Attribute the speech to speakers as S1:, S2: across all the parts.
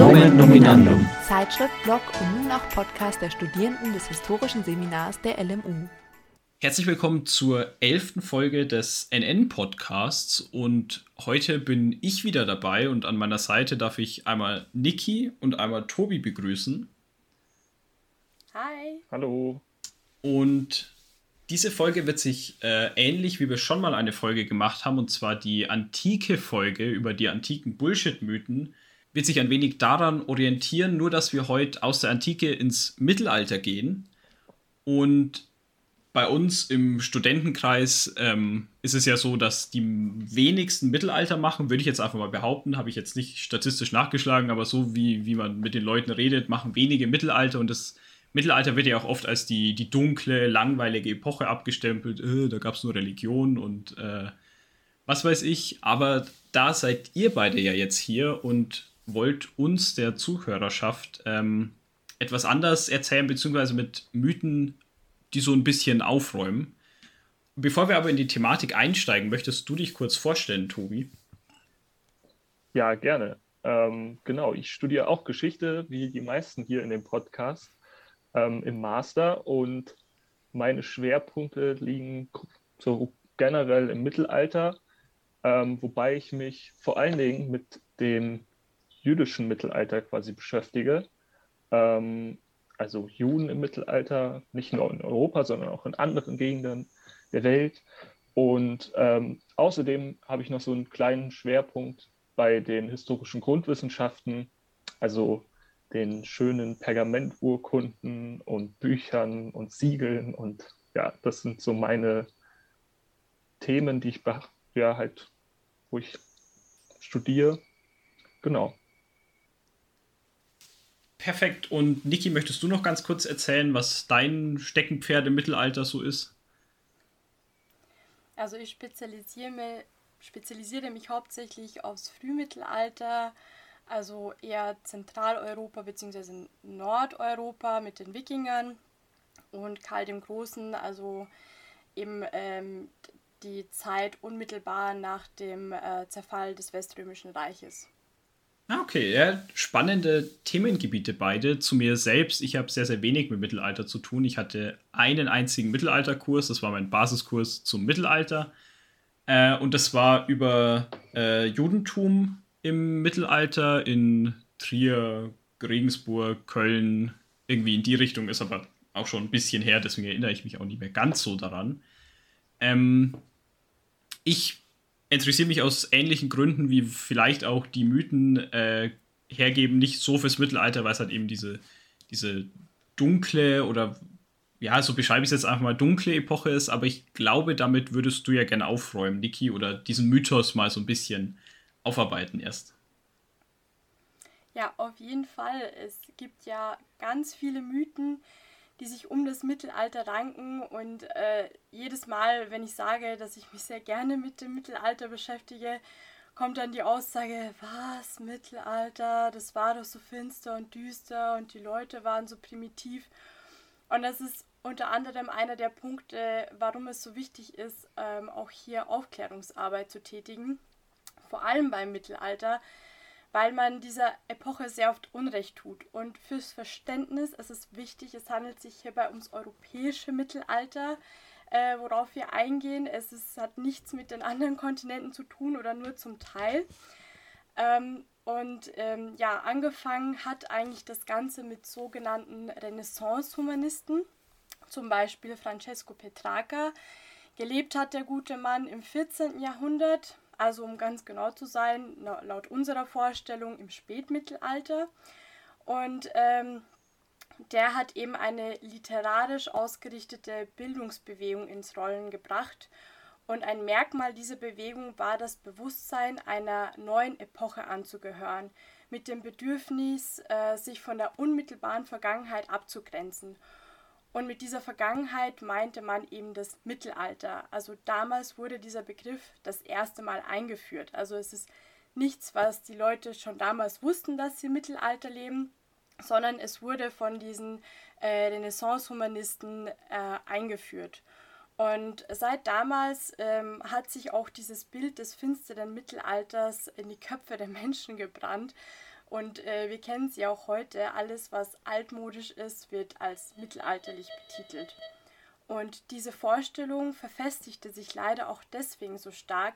S1: Nomen Nominandum.
S2: Zeitschrift, Blog und nun auch Podcast der Studierenden des Historischen Seminars der LMU.
S3: Herzlich willkommen zur elften Folge des NN-Podcasts und heute bin ich wieder dabei und an meiner Seite darf ich einmal Niki und einmal Tobi begrüßen.
S4: Hi.
S5: Hallo.
S3: Und diese Folge wird sich äh, ähnlich, wie wir schon mal eine Folge gemacht haben, und zwar die antike Folge über die antiken Bullshit-Mythen, wird sich ein wenig daran orientieren, nur dass wir heute aus der Antike ins Mittelalter gehen. Und bei uns im Studentenkreis ähm, ist es ja so, dass die wenigsten Mittelalter machen, würde ich jetzt einfach mal behaupten, habe ich jetzt nicht statistisch nachgeschlagen, aber so wie, wie man mit den Leuten redet, machen wenige Mittelalter und das Mittelalter wird ja auch oft als die, die dunkle, langweilige Epoche abgestempelt. Äh, da gab es nur Religion und äh, was weiß ich. Aber da seid ihr beide ja jetzt hier und wollt uns, der Zuhörerschaft, ähm, etwas anders erzählen, beziehungsweise mit Mythen, die so ein bisschen aufräumen. Bevor wir aber in die Thematik einsteigen, möchtest du dich kurz vorstellen, Tobi?
S5: Ja, gerne. Ähm, genau, ich studiere auch Geschichte, wie die meisten hier in dem Podcast ähm, im Master und meine Schwerpunkte liegen so generell im Mittelalter, ähm, wobei ich mich vor allen Dingen mit dem jüdischen Mittelalter quasi beschäftige. Ähm, also Juden im Mittelalter, nicht nur in Europa, sondern auch in anderen Gegenden der Welt. Und ähm, außerdem habe ich noch so einen kleinen Schwerpunkt bei den historischen Grundwissenschaften, also den schönen Pergamenturkunden und Büchern und Siegeln. Und ja, das sind so meine Themen, die ich ja halt, wo ich studiere. Genau.
S3: Perfekt. Und Niki, möchtest du noch ganz kurz erzählen, was dein Steckenpferd im Mittelalter so ist?
S4: Also ich spezialisiere, spezialisiere mich hauptsächlich aufs Frühmittelalter, also eher Zentraleuropa bzw. Nordeuropa mit den Wikingern und Karl dem Großen, also eben ähm, die Zeit unmittelbar nach dem äh, Zerfall des Weströmischen Reiches.
S3: Ah, okay, ja, spannende Themengebiete beide. Zu mir selbst, ich habe sehr, sehr wenig mit Mittelalter zu tun. Ich hatte einen einzigen Mittelalterkurs, das war mein Basiskurs zum Mittelalter. Äh, und das war über äh, Judentum im Mittelalter in Trier, Regensburg, Köln, irgendwie in die Richtung, ist aber auch schon ein bisschen her, deswegen erinnere ich mich auch nicht mehr ganz so daran. Ähm, ich interessiere mich aus ähnlichen Gründen, wie vielleicht auch die Mythen äh, hergeben, nicht so fürs Mittelalter, weil es halt eben diese, diese dunkle oder ja, so beschreibe ich es jetzt einfach mal, dunkle Epoche ist, aber ich glaube, damit würdest du ja gerne aufräumen, Niki, oder diesen Mythos mal so ein bisschen aufarbeiten erst.
S4: Ja, auf jeden Fall. Es gibt ja ganz viele Mythen, die sich um das Mittelalter ranken. Und äh, jedes Mal, wenn ich sage, dass ich mich sehr gerne mit dem Mittelalter beschäftige, kommt dann die Aussage, was, Mittelalter, das war doch so finster und düster und die Leute waren so primitiv. Und das ist unter anderem einer der Punkte, warum es so wichtig ist, ähm, auch hier Aufklärungsarbeit zu tätigen vor allem beim Mittelalter, weil man dieser Epoche sehr oft Unrecht tut. Und fürs Verständnis ist es wichtig, es handelt sich hierbei ums europäische Mittelalter, äh, worauf wir eingehen. Es ist, hat nichts mit den anderen Kontinenten zu tun oder nur zum Teil. Ähm, und ähm, ja, angefangen hat eigentlich das Ganze mit sogenannten Renaissance-Humanisten, zum Beispiel Francesco Petrarca. Gelebt hat der gute Mann im 14. Jahrhundert, also um ganz genau zu sein, laut unserer Vorstellung im Spätmittelalter. Und ähm, der hat eben eine literarisch ausgerichtete Bildungsbewegung ins Rollen gebracht. Und ein Merkmal dieser Bewegung war das Bewusstsein einer neuen Epoche anzugehören, mit dem Bedürfnis, äh, sich von der unmittelbaren Vergangenheit abzugrenzen und mit dieser Vergangenheit meinte man eben das Mittelalter. Also damals wurde dieser Begriff das erste Mal eingeführt. Also es ist nichts, was die Leute schon damals wussten, dass sie im Mittelalter leben, sondern es wurde von diesen äh, Renaissance-Humanisten äh, eingeführt. Und seit damals ähm, hat sich auch dieses Bild des finsteren Mittelalters in die Köpfe der Menschen gebrannt. Und äh, wir kennen sie auch heute. Alles, was altmodisch ist, wird als mittelalterlich betitelt. Und diese Vorstellung verfestigte sich leider auch deswegen so stark,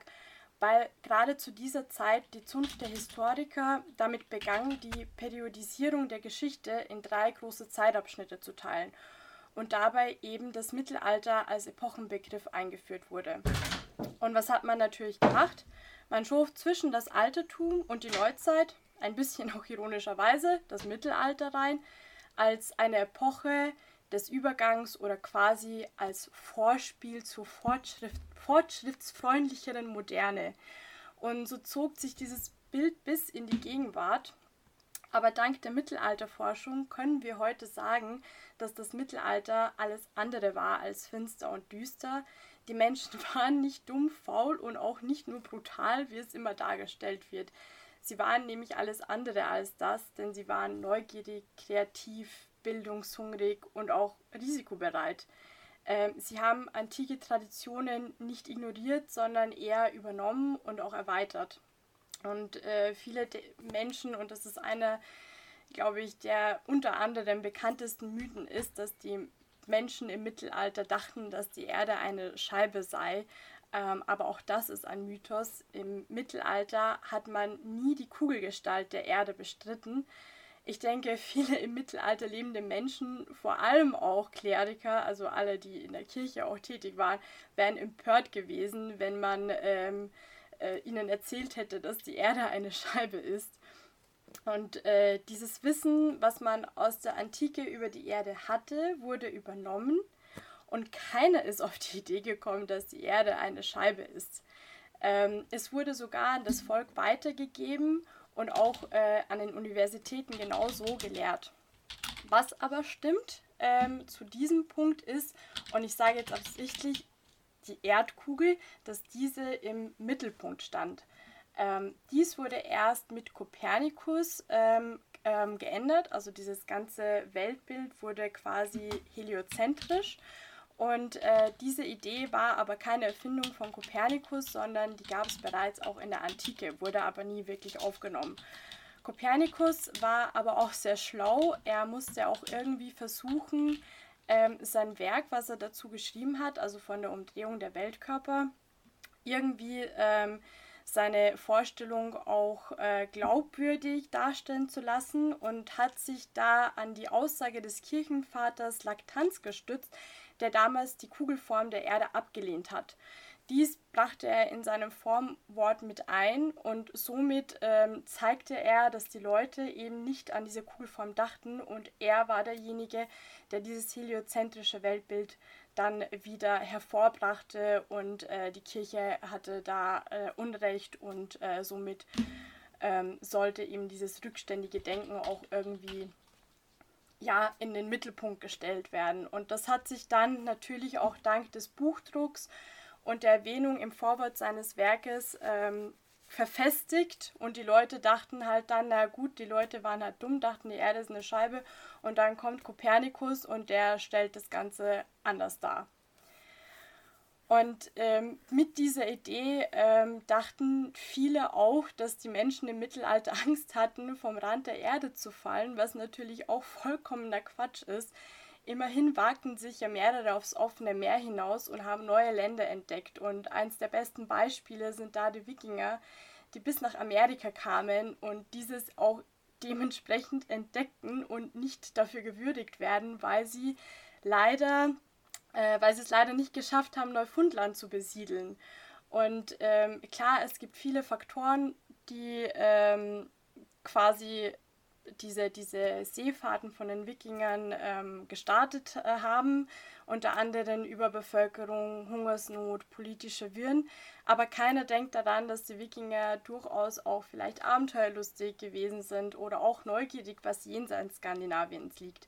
S4: weil gerade zu dieser Zeit die Zunft der Historiker damit begann, die Periodisierung der Geschichte in drei große Zeitabschnitte zu teilen und dabei eben das Mittelalter als Epochenbegriff eingeführt wurde. Und was hat man natürlich gemacht? Man schob zwischen das Altertum und die Neuzeit, ein bisschen auch ironischerweise, das Mittelalter rein, als eine Epoche, des Übergangs oder quasi als Vorspiel zur Fortschritt, fortschrittsfreundlicheren Moderne. Und so zog sich dieses Bild bis in die Gegenwart. Aber dank der Mittelalterforschung können wir heute sagen, dass das Mittelalter alles andere war als finster und düster. Die Menschen waren nicht dumm, faul und auch nicht nur brutal, wie es immer dargestellt wird. Sie waren nämlich alles andere als das, denn sie waren neugierig, kreativ, bildungshungrig und auch risikobereit. Ähm, sie haben antike Traditionen nicht ignoriert, sondern eher übernommen und auch erweitert. Und äh, viele Menschen, und das ist einer, glaube ich, der unter anderem bekanntesten Mythen ist, dass die Menschen im Mittelalter dachten, dass die Erde eine Scheibe sei. Ähm, aber auch das ist ein Mythos. Im Mittelalter hat man nie die Kugelgestalt der Erde bestritten, ich denke, viele im Mittelalter lebende Menschen, vor allem auch Kleriker, also alle, die in der Kirche auch tätig waren, wären empört gewesen, wenn man ähm, äh, ihnen erzählt hätte, dass die Erde eine Scheibe ist. Und äh, dieses Wissen, was man aus der Antike über die Erde hatte, wurde übernommen und keiner ist auf die Idee gekommen, dass die Erde eine Scheibe ist. Ähm, es wurde sogar an das Volk weitergegeben und auch äh, an den Universitäten genauso gelehrt. Was aber stimmt ähm, zu diesem Punkt ist, und ich sage jetzt absichtlich die Erdkugel, dass diese im Mittelpunkt stand. Ähm, dies wurde erst mit Kopernikus ähm, ähm, geändert, also dieses ganze Weltbild wurde quasi heliozentrisch und äh, diese Idee war aber keine Erfindung von Kopernikus, sondern die gab es bereits auch in der Antike, wurde aber nie wirklich aufgenommen. Kopernikus war aber auch sehr schlau. Er musste auch irgendwie versuchen, ähm, sein Werk, was er dazu geschrieben hat, also von der Umdrehung der Weltkörper, irgendwie ähm, seine Vorstellung auch äh, glaubwürdig darstellen zu lassen und hat sich da an die Aussage des Kirchenvaters Laktanz gestützt, der damals die Kugelform der Erde abgelehnt hat. Dies brachte er in seinem Formwort mit ein und somit ähm, zeigte er, dass die Leute eben nicht an diese Kugelform dachten und er war derjenige, der dieses heliozentrische Weltbild dann wieder hervorbrachte und äh, die Kirche hatte da äh, Unrecht und äh, somit ähm, sollte eben dieses rückständige Denken auch irgendwie ja, in den Mittelpunkt gestellt werden. Und das hat sich dann natürlich auch dank des Buchdrucks und der Erwähnung im Vorwort seines Werkes ähm, verfestigt und die Leute dachten halt dann, na gut, die Leute waren halt dumm, dachten, die Erde ist eine Scheibe und dann kommt Kopernikus und der stellt das Ganze anders dar. Und ähm, mit dieser Idee ähm, dachten viele auch, dass die Menschen im Mittelalter Angst hatten, vom Rand der Erde zu fallen, was natürlich auch vollkommener Quatsch ist. Immerhin wagten sich ja mehrere aufs offene Meer hinaus und haben neue Länder entdeckt. Und eins der besten Beispiele sind da die Wikinger, die bis nach Amerika kamen und dieses auch dementsprechend entdeckten und nicht dafür gewürdigt werden, weil sie leider äh, weil sie es leider nicht geschafft haben, Neufundland zu besiedeln. Und ähm, klar, es gibt viele Faktoren, die ähm, quasi diese, diese Seefahrten von den Wikingern ähm, gestartet äh, haben, unter anderem Überbevölkerung, Hungersnot, politische Wirren. Aber keiner denkt daran, dass die Wikinger durchaus auch vielleicht abenteuerlustig gewesen sind oder auch neugierig, was jenseits Skandinaviens liegt.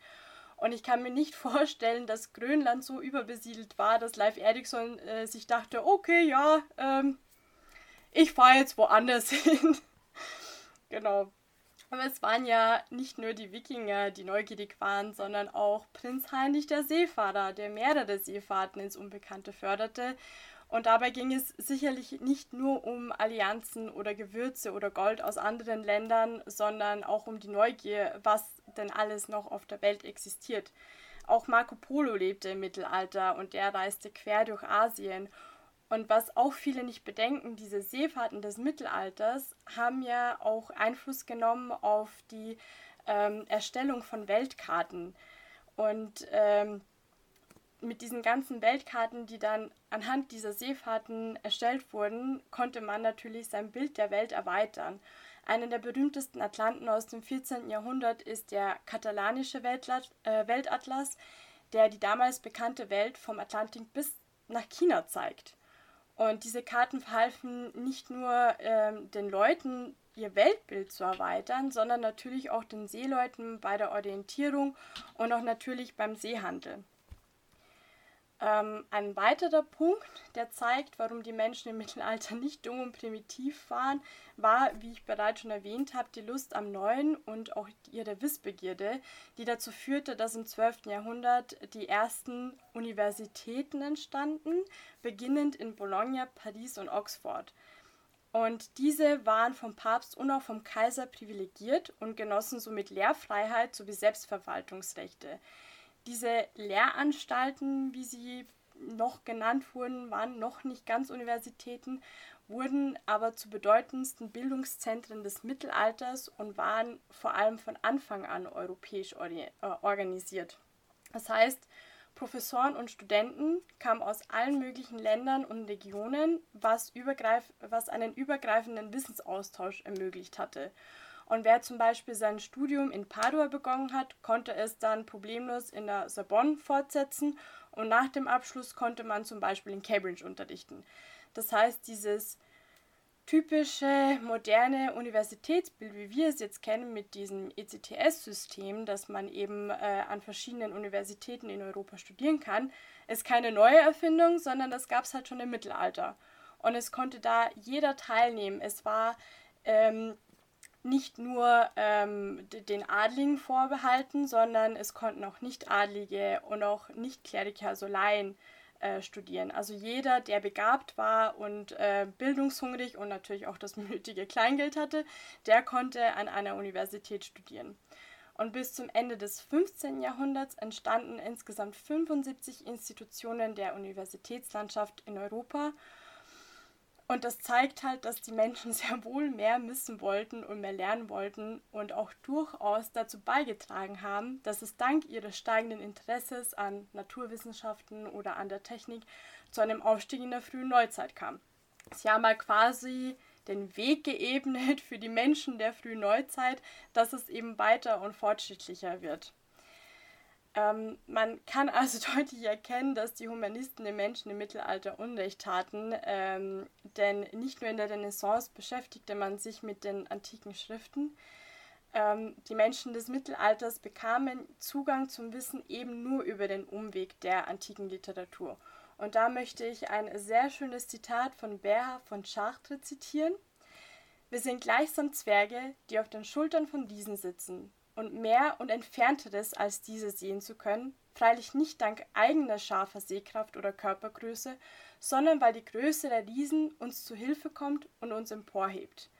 S4: Und ich kann mir nicht vorstellen, dass Grönland so überbesiedelt war, dass Leif Erikson äh, sich dachte, okay, ja, ähm, ich fahre jetzt woanders hin. genau. Aber es waren ja nicht nur die Wikinger, die neugierig waren, sondern auch Prinz Heinrich der Seefahrer, der mehrere Seefahrten ins Unbekannte förderte. Und dabei ging es sicherlich nicht nur um Allianzen oder Gewürze oder Gold aus anderen Ländern, sondern auch um die Neugier, was denn alles noch auf der Welt existiert. Auch Marco Polo lebte im Mittelalter und er reiste quer durch Asien und was auch viele nicht bedenken, diese Seefahrten des Mittelalters haben ja auch Einfluss genommen auf die ähm, Erstellung von Weltkarten. Und ähm, mit diesen ganzen Weltkarten, die dann anhand dieser Seefahrten erstellt wurden, konnte man natürlich sein Bild der Welt erweitern. Einer der berühmtesten Atlanten aus dem 14. Jahrhundert ist der katalanische äh, Weltatlas, der die damals bekannte Welt vom Atlantik bis nach China zeigt. Und diese Karten verhalfen nicht nur ähm, den Leuten, ihr Weltbild zu erweitern, sondern natürlich auch den Seeleuten bei der Orientierung und auch natürlich beim Seehandel. Ähm, ein weiterer Punkt, der zeigt, warum die Menschen im Mittelalter nicht dumm und primitiv waren, war, wie ich bereits schon erwähnt habe, die Lust am Neuen und auch ihre Wissbegierde, die dazu führte, dass im 12. Jahrhundert die ersten Universitäten entstanden, beginnend in Bologna, Paris und Oxford. Und diese waren vom Papst und auch vom Kaiser privilegiert und genossen somit Lehrfreiheit sowie Selbstverwaltungsrechte. Diese Lehranstalten, wie sie noch genannt wurden, waren noch nicht ganz Universitäten, wurden aber zu bedeutendsten Bildungszentren des Mittelalters und waren vor allem von Anfang an europäisch äh, organisiert. Das heißt, Professoren und Studenten kamen aus allen möglichen Ländern und Regionen, was, was einen übergreifenden Wissensaustausch ermöglicht hatte. Und wer zum Beispiel sein Studium in Padua begonnen hat, konnte es dann problemlos in der Sorbonne fortsetzen und nach dem Abschluss konnte man zum Beispiel in Cambridge unterrichten. Das heißt, dieses typische moderne Universitätsbild, wie wir es jetzt kennen mit diesem ECTS-System, dass man eben äh, an verschiedenen Universitäten in Europa studieren kann, ist keine neue Erfindung, sondern das gab es halt schon im Mittelalter. Und es konnte da jeder teilnehmen. Es war ähm, nicht nur ähm, den Adligen vorbehalten, sondern es konnten auch Nicht-Adlige und auch Nicht-Kleriker, also Laien, äh, studieren. Also jeder, der begabt war und äh, bildungshungrig und natürlich auch das nötige Kleingeld hatte, der konnte an einer Universität studieren. Und bis zum Ende des 15. Jahrhunderts entstanden insgesamt 75 Institutionen der Universitätslandschaft in Europa und das zeigt halt, dass die Menschen sehr wohl mehr wissen wollten und mehr lernen wollten und auch durchaus dazu beigetragen haben, dass es dank ihres steigenden Interesses an Naturwissenschaften oder an der Technik zu einem Aufstieg in der frühen Neuzeit kam. Sie haben mal quasi den Weg geebnet für die Menschen der frühen Neuzeit, dass es eben weiter und fortschrittlicher wird. Ähm, man kann also deutlich erkennen, dass die Humanisten den Menschen im Mittelalter Unrecht taten, ähm, denn nicht nur in der Renaissance beschäftigte man sich mit den antiken Schriften. Ähm, die Menschen des Mittelalters bekamen Zugang zum Wissen eben nur über den Umweg der antiken Literatur. Und da möchte ich ein sehr schönes Zitat von Bernhard von Chartres zitieren. Wir sind gleichsam Zwerge, die auf den Schultern von diesen sitzen, und mehr und entfernteres als diese sehen zu können, freilich nicht dank eigener scharfer Sehkraft oder Körpergröße, sondern weil die Größe der Riesen uns zu Hilfe kommt und uns emporhebt.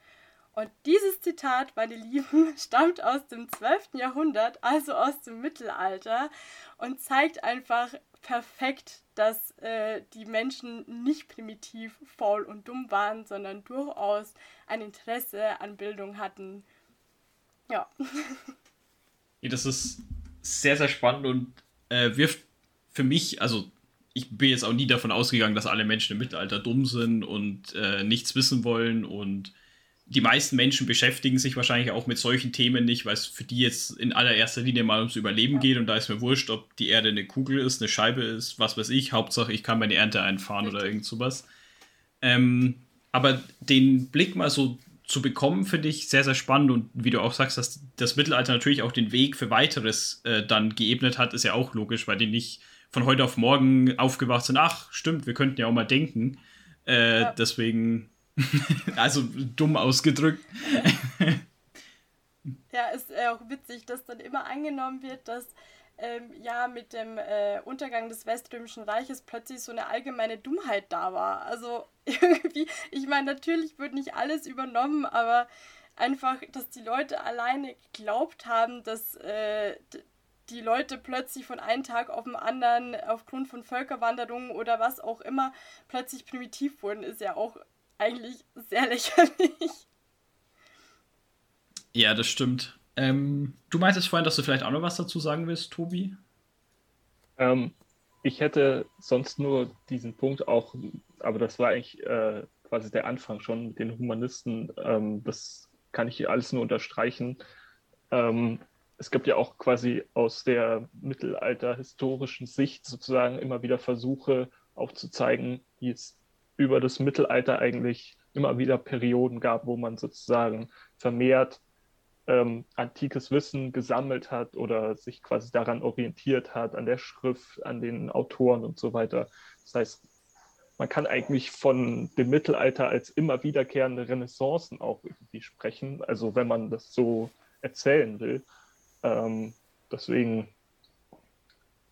S4: Und dieses Zitat, meine Lieben, stammt aus dem 12. Jahrhundert, also aus dem Mittelalter, und zeigt einfach perfekt, dass äh, die Menschen nicht primitiv, faul und dumm waren, sondern durchaus ein Interesse an Bildung hatten. Ja.
S3: Ja, das ist sehr, sehr spannend und äh, wirft für mich, also ich bin jetzt auch nie davon ausgegangen, dass alle Menschen im Mittelalter dumm sind und äh, nichts wissen wollen und die meisten Menschen beschäftigen sich wahrscheinlich auch mit solchen Themen nicht, weil es für die jetzt in allererster Linie mal ums Überleben ja. geht und da ist mir wurscht, ob die Erde eine Kugel ist, eine Scheibe ist, was weiß ich. Hauptsache, ich kann meine Ernte einfahren Richtig. oder irgend sowas. Ähm, aber den Blick mal so zu bekommen, finde ich sehr, sehr spannend. Und wie du auch sagst, dass das Mittelalter natürlich auch den Weg für weiteres äh, dann geebnet hat, ist ja auch logisch, weil die nicht von heute auf morgen aufgewacht sind. Ach, stimmt, wir könnten ja auch mal denken. Äh, ja. Deswegen, also dumm ausgedrückt.
S4: Ja, ist äh, auch witzig, dass dann immer angenommen wird, dass ähm, ja mit dem äh, Untergang des Weströmischen Reiches plötzlich so eine allgemeine Dummheit da war. Also irgendwie, ich meine, natürlich wird nicht alles übernommen, aber einfach, dass die Leute alleine geglaubt haben, dass äh, die Leute plötzlich von einem Tag auf den anderen aufgrund von Völkerwanderungen oder was auch immer plötzlich primitiv wurden, ist ja auch eigentlich sehr lächerlich.
S3: Ja, das stimmt. Ähm, du meintest vorhin, dass du vielleicht auch noch was dazu sagen willst, Tobi?
S5: Ähm, ich hätte sonst nur diesen Punkt auch, aber das war eigentlich äh, quasi der Anfang schon mit den Humanisten. Ähm, das kann ich hier alles nur unterstreichen. Ähm, es gibt ja auch quasi aus der mittelalterhistorischen Sicht sozusagen immer wieder Versuche aufzuzeigen, wie es über das Mittelalter eigentlich immer wieder Perioden gab, wo man sozusagen vermehrt ähm, antikes Wissen gesammelt hat oder sich quasi daran orientiert hat, an der Schrift, an den Autoren und so weiter. Das heißt, man kann eigentlich von dem Mittelalter als immer wiederkehrende Renaissancen auch irgendwie sprechen, also wenn man das so erzählen will. Ähm, deswegen,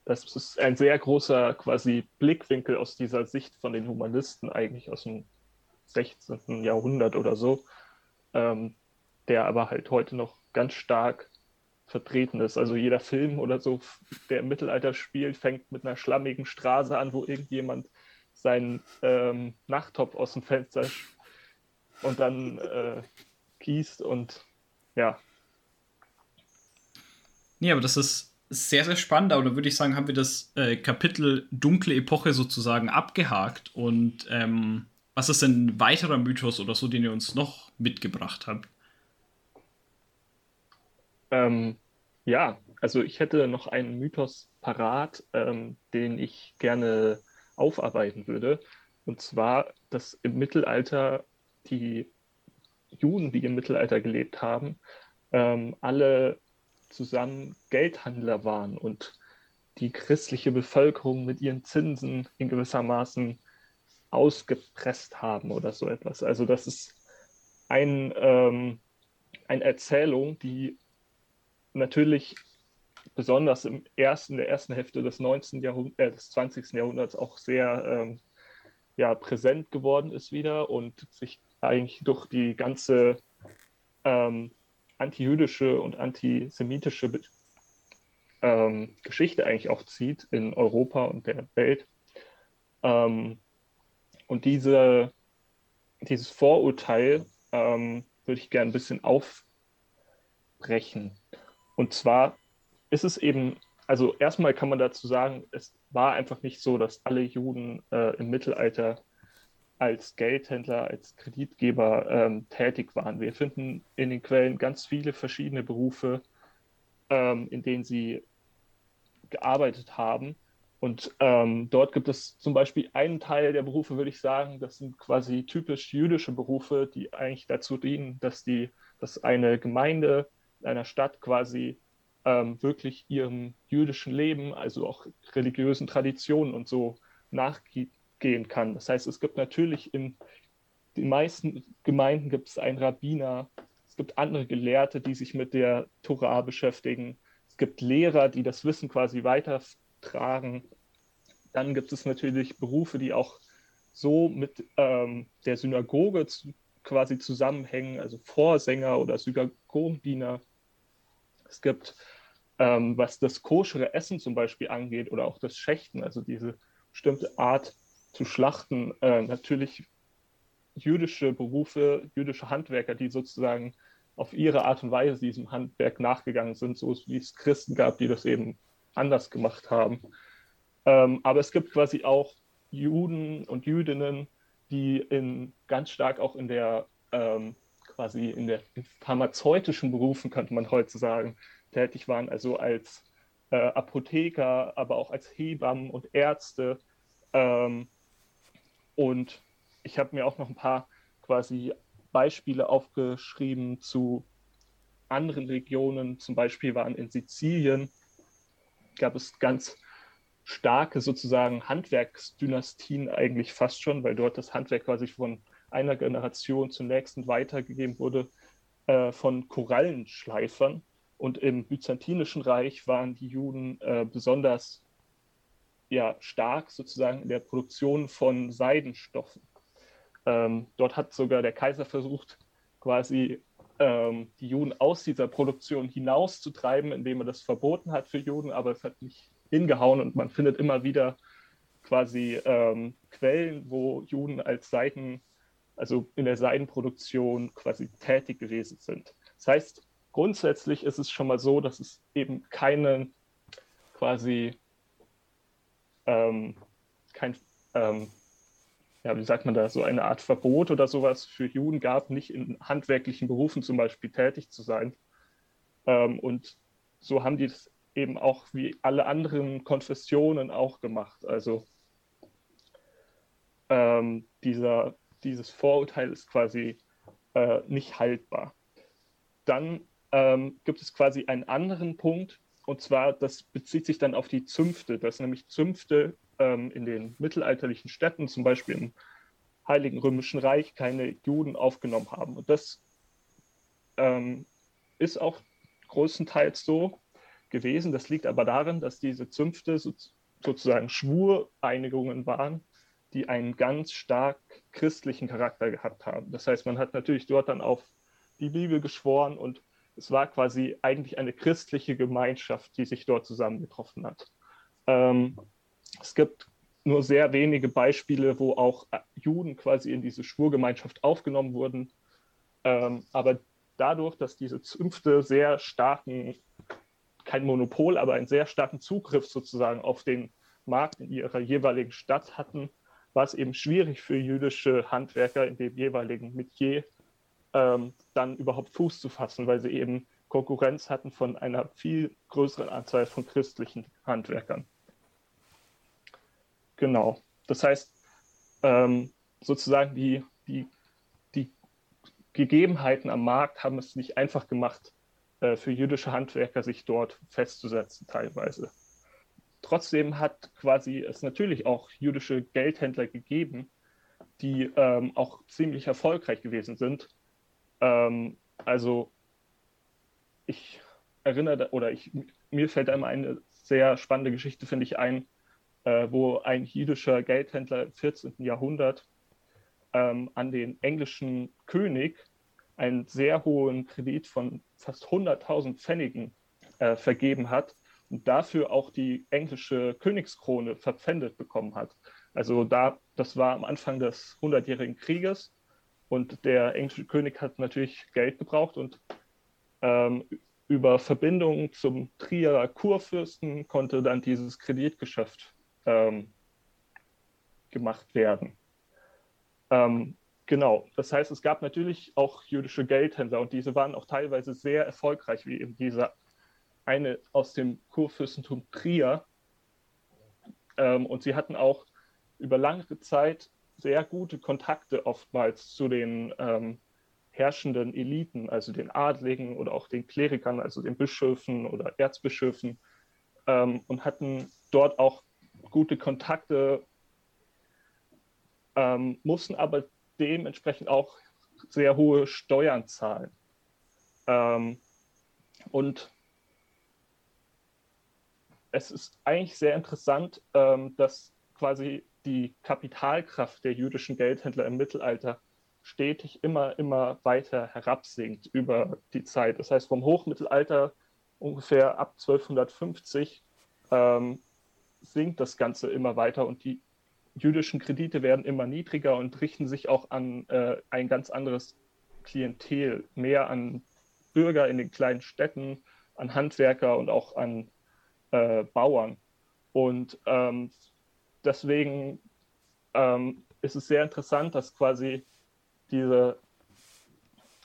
S5: das ist ein sehr großer quasi Blickwinkel aus dieser Sicht von den Humanisten eigentlich aus dem 16. Jahrhundert oder so, ähm, der aber halt heute noch ganz stark vertreten ist. Also jeder Film oder so, der im Mittelalter spielt, fängt mit einer schlammigen Straße an, wo irgendjemand seinen ähm, Nachttopf aus dem Fenster und dann äh, gießt und ja,
S3: Nee, aber das ist sehr, sehr spannend. Aber da würde ich sagen, haben wir das äh, Kapitel dunkle Epoche sozusagen abgehakt. Und ähm, was ist denn ein weiterer Mythos oder so, den ihr uns noch mitgebracht habt?
S5: Ähm, ja, also ich hätte noch einen Mythos parat, ähm, den ich gerne aufarbeiten würde. Und zwar, dass im Mittelalter die Juden, die im Mittelalter gelebt haben, ähm, alle zusammen Geldhandler waren und die christliche Bevölkerung mit ihren Zinsen in gewissermaßen ausgepresst haben oder so etwas. Also das ist ein, ähm, eine Erzählung, die natürlich besonders im ersten, der ersten Hälfte des 19. Jahrhunderts, äh, des 20. Jahrhunderts auch sehr ähm, ja, präsent geworden ist wieder und sich eigentlich durch die ganze ähm, antijüdische und antisemitische ähm, Geschichte eigentlich auch zieht in Europa und der Welt. Ähm, und diese, dieses Vorurteil ähm, würde ich gerne ein bisschen aufbrechen. Und zwar ist es eben, also erstmal kann man dazu sagen, es war einfach nicht so, dass alle Juden äh, im Mittelalter als Geldhändler, als Kreditgeber ähm, tätig waren. Wir finden in den Quellen ganz viele verschiedene Berufe, ähm, in denen sie gearbeitet haben. Und ähm, dort gibt es zum Beispiel einen Teil der Berufe, würde ich sagen, das sind quasi typisch jüdische Berufe, die eigentlich dazu dienen, dass die, dass eine Gemeinde in einer Stadt quasi ähm, wirklich ihrem jüdischen Leben, also auch religiösen Traditionen und so nachgeht gehen kann. Das heißt, es gibt natürlich in den meisten Gemeinden gibt es einen Rabbiner, es gibt andere Gelehrte, die sich mit der Torah beschäftigen, es gibt Lehrer, die das Wissen quasi weitertragen. Dann gibt es natürlich Berufe, die auch so mit ähm, der Synagoge zu, quasi zusammenhängen, also Vorsänger oder Synagogendiener. Es gibt, ähm, was das koschere Essen zum Beispiel angeht oder auch das Schächten, also diese bestimmte Art zu schlachten, äh, natürlich jüdische Berufe, jüdische Handwerker, die sozusagen auf ihre Art und Weise diesem Handwerk nachgegangen sind, so wie es Christen gab, die das eben anders gemacht haben. Ähm, aber es gibt quasi auch Juden und Jüdinnen, die in, ganz stark auch in der ähm, quasi in der in pharmazeutischen Berufen, könnte man heute sagen, tätig waren, also als äh, Apotheker, aber auch als Hebammen und Ärzte. Ähm, und ich habe mir auch noch ein paar quasi Beispiele aufgeschrieben zu anderen Regionen. Zum Beispiel waren in Sizilien, gab es ganz starke sozusagen Handwerksdynastien eigentlich fast schon, weil dort das Handwerk quasi von einer Generation zur nächsten weitergegeben wurde. äh, von Korallenschleifern. Und im Byzantinischen Reich waren die Juden äh, besonders ja, stark sozusagen in der Produktion von Seidenstoffen. Ähm, dort hat sogar der Kaiser versucht, quasi ähm, die Juden aus dieser Produktion hinauszutreiben, indem er das verboten hat für Juden, aber es hat nicht hingehauen und man findet immer wieder quasi ähm, Quellen, wo Juden als Seiden, also in der Seidenproduktion quasi tätig gewesen sind. Das heißt, grundsätzlich ist es schon mal so, dass es eben keine quasi ähm, kein, ähm, ja, wie sagt man da, so eine Art Verbot oder sowas für Juden gab, nicht in handwerklichen Berufen zum Beispiel tätig zu sein. Ähm, und so haben die es eben auch wie alle anderen Konfessionen auch gemacht. Also ähm, dieser, dieses Vorurteil ist quasi äh, nicht haltbar. Dann ähm, gibt es quasi einen anderen Punkt, und zwar, das bezieht sich dann auf die Zünfte, dass nämlich Zünfte ähm, in den mittelalterlichen Städten, zum Beispiel im Heiligen Römischen Reich, keine Juden aufgenommen haben. Und das ähm, ist auch größtenteils so gewesen. Das liegt aber darin, dass diese Zünfte so, sozusagen Schwureinigungen waren, die einen ganz stark christlichen Charakter gehabt haben. Das heißt, man hat natürlich dort dann auf die Bibel geschworen und es war quasi eigentlich eine christliche Gemeinschaft, die sich dort zusammengetroffen hat. Ähm, es gibt nur sehr wenige Beispiele, wo auch Juden quasi in diese Schwurgemeinschaft aufgenommen wurden. Ähm, aber dadurch, dass diese Zünfte sehr starken, kein Monopol, aber einen sehr starken Zugriff sozusagen auf den Markt in ihrer jeweiligen Stadt hatten, war es eben schwierig für jüdische Handwerker in dem jeweiligen Metier ähm, dann überhaupt Fuß zu fassen, weil sie eben Konkurrenz hatten von einer viel größeren Anzahl von christlichen Handwerkern. Genau. Das heißt, ähm, sozusagen die, die, die Gegebenheiten am Markt haben es nicht einfach gemacht, äh, für jüdische Handwerker sich dort festzusetzen teilweise. Trotzdem hat quasi es natürlich auch jüdische Geldhändler gegeben, die ähm, auch ziemlich erfolgreich gewesen sind. Ähm, also ich erinnere oder ich, mir fällt einmal eine sehr spannende Geschichte, finde ich, ein, äh, wo ein jüdischer Geldhändler im 14. Jahrhundert ähm, an den englischen König einen sehr hohen Kredit von fast 100.000 Pfennigen äh, vergeben hat, und dafür auch die englische Königskrone verpfändet bekommen hat. Also da, das war am Anfang des Hundertjährigen Krieges und der englische König hat natürlich Geld gebraucht und ähm, über Verbindungen zum Trierer Kurfürsten konnte dann dieses Kreditgeschäft ähm, gemacht werden. Ähm, genau, das heißt, es gab natürlich auch jüdische Geldhändler und diese waren auch teilweise sehr erfolgreich, wie eben dieser eine aus dem Kurfürstentum Trier. Ähm, und sie hatten auch über lange Zeit sehr gute Kontakte oftmals zu den ähm, herrschenden Eliten, also den Adligen oder auch den Klerikern, also den Bischöfen oder Erzbischöfen, ähm, und hatten dort auch gute Kontakte, ähm, mussten aber dementsprechend auch sehr hohe Steuern zahlen. Ähm, und es ist eigentlich sehr interessant, ähm, dass quasi die Kapitalkraft der jüdischen Geldhändler im Mittelalter stetig immer, immer weiter herabsinkt über die Zeit. Das heißt, vom Hochmittelalter ungefähr ab 1250 ähm, sinkt das Ganze immer weiter und die jüdischen Kredite werden immer niedriger und richten sich auch an äh, ein ganz anderes Klientel, mehr an Bürger in den kleinen Städten, an Handwerker und auch an äh, Bauern. Und ähm, deswegen ähm, ist es sehr interessant, dass quasi diese,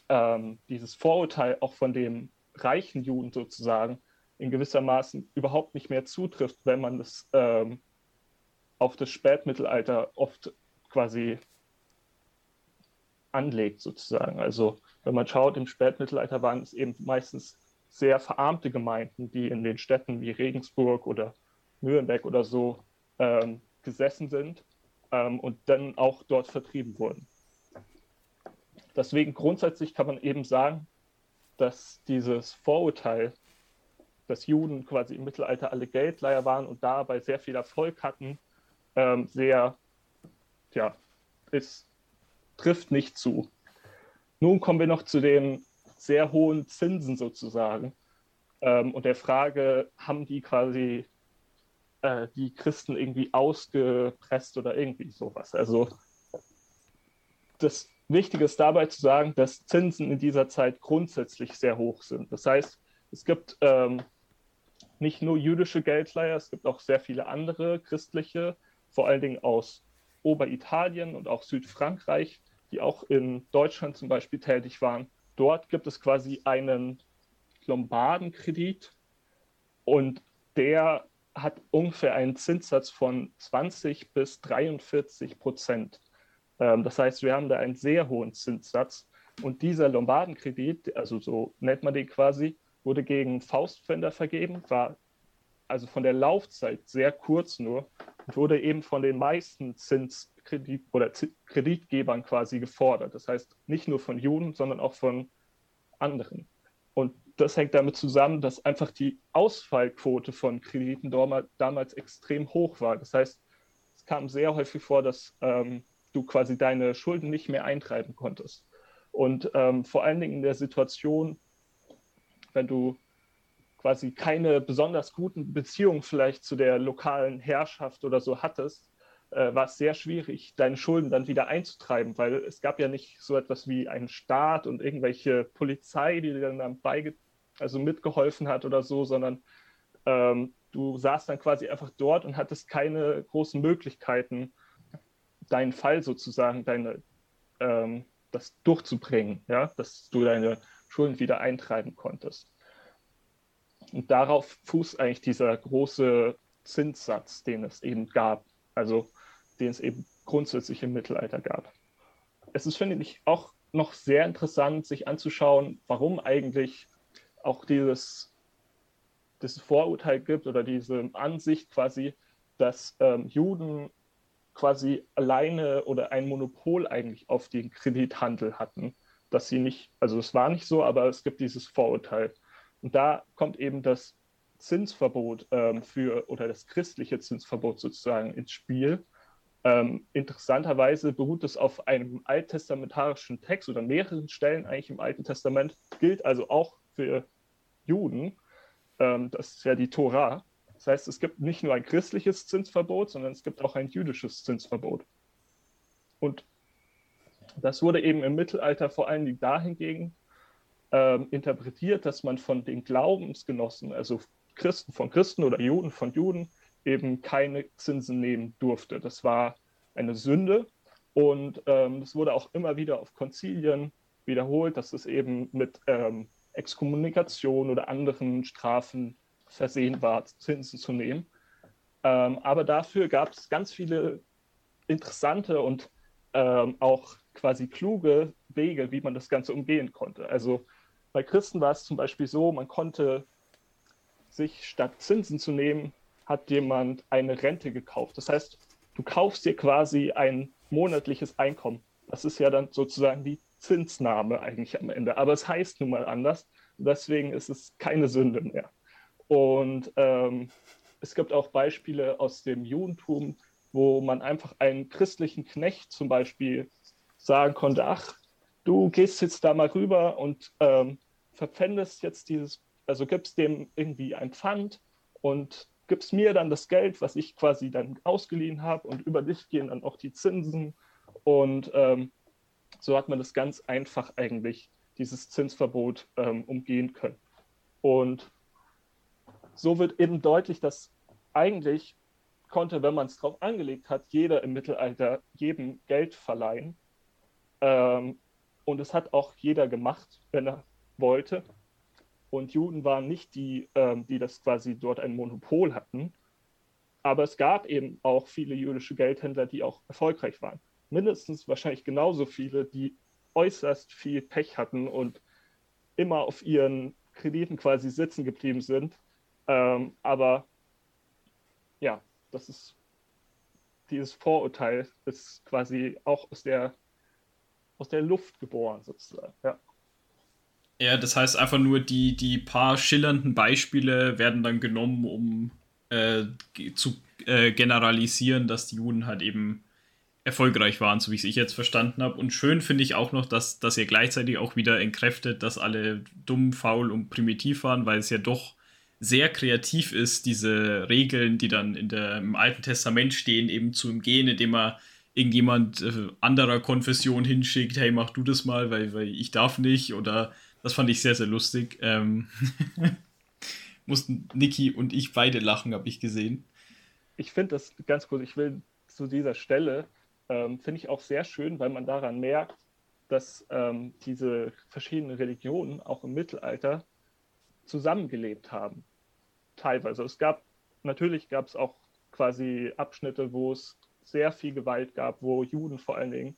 S5: ähm, dieses Vorurteil auch von dem reichen Juden sozusagen in gewisser Maßen überhaupt nicht mehr zutrifft, wenn man das ähm, auf das Spätmittelalter oft quasi anlegt sozusagen. Also wenn man schaut, im Spätmittelalter waren es eben meistens sehr verarmte Gemeinden, die in den Städten wie Regensburg oder Nürnberg oder so ähm, gesessen sind ähm, und dann auch dort vertrieben wurden. Deswegen grundsätzlich kann man eben sagen, dass dieses Vorurteil, dass Juden quasi im Mittelalter alle Geldleier waren und dabei sehr viel Erfolg hatten, ähm, sehr, ja, es trifft nicht zu. Nun kommen wir noch zu den sehr hohen Zinsen sozusagen ähm, und der Frage, haben die quasi äh, die Christen irgendwie ausgepresst oder irgendwie sowas. Also das Wichtige ist dabei zu sagen, dass Zinsen in dieser Zeit grundsätzlich sehr hoch sind. Das heißt, es gibt ähm, nicht nur jüdische Geldleiher, es gibt auch sehr viele andere christliche, vor allen Dingen aus Oberitalien und auch Südfrankreich, die auch in Deutschland zum Beispiel tätig waren. Dort gibt es quasi einen Lombardenkredit und der hat ungefähr einen Zinssatz von 20 bis 43 Prozent. Ähm, das heißt, wir haben da einen sehr hohen Zinssatz. Und dieser Lombardenkredit, also so nennt man den quasi, wurde gegen Faustpfänder vergeben, war also von der Laufzeit sehr kurz nur wurde eben von den meisten Zinskredit oder Kreditgebern quasi gefordert. Das heißt, nicht nur von Juden, sondern auch von anderen. Und das hängt damit zusammen, dass einfach die Ausfallquote von Krediten damals extrem hoch war. Das heißt, es kam sehr häufig vor, dass ähm, du quasi deine Schulden nicht mehr eintreiben konntest. Und ähm, vor allen Dingen in der Situation, wenn du quasi keine besonders guten Beziehungen vielleicht zu der lokalen Herrschaft oder so hattest, äh, war es sehr schwierig, deine Schulden dann wieder einzutreiben, weil es gab ja nicht so etwas wie einen Staat und irgendwelche Polizei, die dir dann beige also mitgeholfen hat oder so, sondern ähm, du saßt dann quasi einfach dort und hattest keine großen Möglichkeiten, deinen Fall sozusagen, deine, ähm, das durchzubringen, ja, dass du deine Schulden wieder eintreiben konntest. Und darauf fußt eigentlich dieser große Zinssatz, den es eben gab, also den es eben grundsätzlich im Mittelalter gab. Es ist, finde ich, auch noch sehr interessant, sich anzuschauen, warum eigentlich auch dieses, dieses Vorurteil gibt oder diese Ansicht quasi, dass ähm, Juden quasi alleine oder ein Monopol eigentlich auf den Kredithandel hatten. Dass sie nicht, also es war nicht so, aber es gibt dieses Vorurteil. Und da kommt eben das Zinsverbot ähm, für oder das christliche Zinsverbot sozusagen ins Spiel. Ähm, interessanterweise beruht es auf einem alttestamentarischen Text oder mehreren Stellen eigentlich im Alten Testament, gilt also auch für Juden. Ähm, das ist ja die Tora. Das heißt, es gibt nicht nur ein christliches Zinsverbot, sondern es gibt auch ein jüdisches Zinsverbot. Und das wurde eben im Mittelalter vor allen Dingen dahingegen ähm, interpretiert, dass man von den Glaubensgenossen, also Christen von Christen oder Juden von Juden, eben keine Zinsen nehmen durfte. Das war eine Sünde und ähm, wurde auch immer wieder auf Konzilien wiederholt, dass es eben mit ähm, Exkommunikation oder anderen Strafen versehen war, Zinsen zu nehmen. Ähm, aber dafür gab es ganz viele interessante und ähm, auch quasi kluge Wege, wie man das Ganze umgehen konnte. Also bei Christen war es zum Beispiel so, man konnte sich statt Zinsen zu nehmen, hat jemand eine Rente gekauft. Das heißt, du kaufst dir quasi ein monatliches Einkommen. Das ist ja dann sozusagen die Zinsnahme eigentlich am Ende. Aber es heißt nun mal anders. Deswegen ist es keine Sünde mehr. Und ähm, es gibt auch Beispiele aus dem Judentum, wo man einfach einen christlichen Knecht zum Beispiel sagen konnte, ach, du gehst jetzt da mal rüber und ähm, verpfändest jetzt dieses, also gibst dem irgendwie ein Pfand und gibst mir dann das Geld, was ich quasi dann ausgeliehen habe und über dich gehen dann auch die Zinsen und ähm, so hat man das ganz einfach eigentlich, dieses Zinsverbot ähm, umgehen können. Und so wird eben deutlich, dass eigentlich konnte, wenn man es drauf angelegt hat, jeder im Mittelalter jedem Geld verleihen. Ähm, und es hat auch jeder gemacht, wenn er wollte. Und Juden waren nicht die, ähm, die das quasi dort ein Monopol hatten. Aber es gab eben auch viele jüdische Geldhändler, die auch erfolgreich waren. Mindestens wahrscheinlich genauso viele, die äußerst viel Pech hatten und immer auf ihren Krediten quasi sitzen geblieben sind ähm, aber ja, das ist dieses Vorurteil ist quasi auch aus der, aus der Luft geboren sozusagen. Ja.
S3: Ja, das heißt einfach nur, die, die paar schillernden Beispiele werden dann genommen, um äh, zu äh, generalisieren, dass die Juden halt eben erfolgreich waren, so wie ich es jetzt verstanden habe. Und schön finde ich auch noch, dass, dass ihr gleichzeitig auch wieder entkräftet, dass alle dumm, faul und primitiv waren, weil es ja doch sehr kreativ ist, diese Regeln, die dann in der, im Alten Testament stehen, eben zu umgehen, indem er irgendjemand äh, anderer Konfession hinschickt, hey, mach du das mal, weil, weil ich darf nicht. Oder das fand ich sehr, sehr lustig. Ähm mussten Niki und ich beide lachen, habe ich gesehen.
S5: Ich finde das ganz kurz, ich will zu dieser Stelle ähm, finde ich auch sehr schön, weil man daran merkt, dass ähm, diese verschiedenen Religionen auch im Mittelalter zusammengelebt haben. Teilweise. Es gab, natürlich gab es auch quasi Abschnitte, wo es sehr viel Gewalt gab, wo Juden vor allen Dingen,